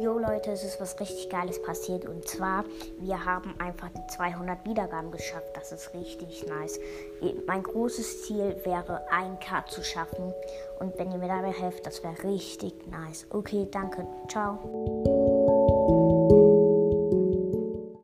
Jo Leute, es ist was richtig Geiles passiert und zwar, wir haben einfach die 200 Wiedergaben geschafft. Das ist richtig nice. Mein großes Ziel wäre 1K zu schaffen und wenn ihr mir dabei helft, das wäre richtig nice. Okay, danke. Ciao.